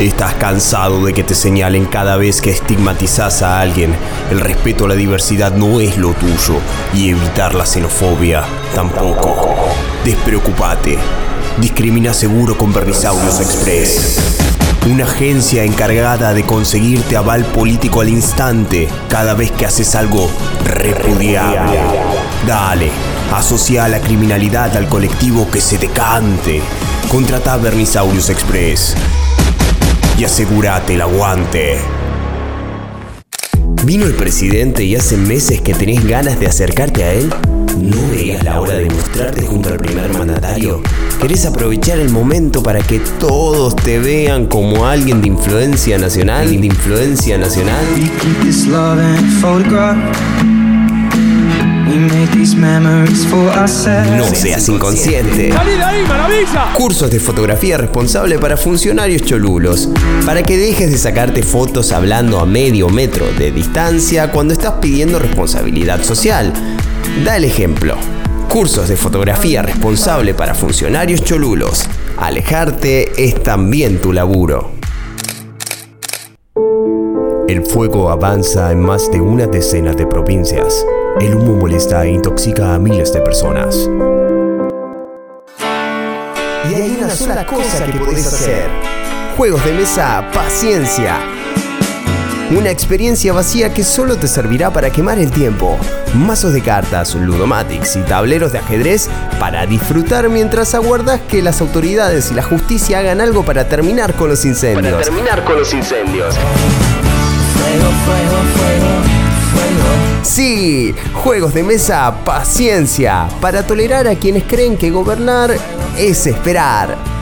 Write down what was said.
Estás cansado de que te señalen cada vez que estigmatizas a alguien. El respeto a la diversidad no es lo tuyo y evitar la xenofobia tampoco. Despreocupate. Discrimina seguro con Vermisaurios Express. Una agencia encargada de conseguirte aval político al instante cada vez que haces algo repudiable. Dale, asocia la criminalidad al colectivo que se te cante. Contrata a Vermisaurius Express y asegúrate el aguante. ¿Vino el presidente y hace meses que tenés ganas de acercarte a él? ¿No veías la hora de mostrarte junto al primer mandatario? ¿Querés aprovechar el momento para que todos te vean como alguien de influencia nacional? ¿De influencia nacional? No seas inconsciente. Cursos de fotografía responsable para funcionarios cholulos. Para que dejes de sacarte fotos hablando a medio metro de distancia cuando estás pidiendo responsabilidad social. Da el ejemplo. Cursos de fotografía responsable para funcionarios cholulos. Alejarte es también tu laburo. El fuego avanza en más de una decena de provincias. El humo molesta e intoxica a miles de personas. Y hay una sola cosa que podés hacer. Juegos de mesa, paciencia. Una experiencia vacía que solo te servirá para quemar el tiempo. Mazos de cartas, ludomatics y tableros de ajedrez para disfrutar mientras aguardas que las autoridades y la justicia hagan algo para terminar con los incendios. Para terminar con los incendios. Fuego, fuego, fuego, Sí, juegos de mesa, paciencia, para tolerar a quienes creen que gobernar es esperar.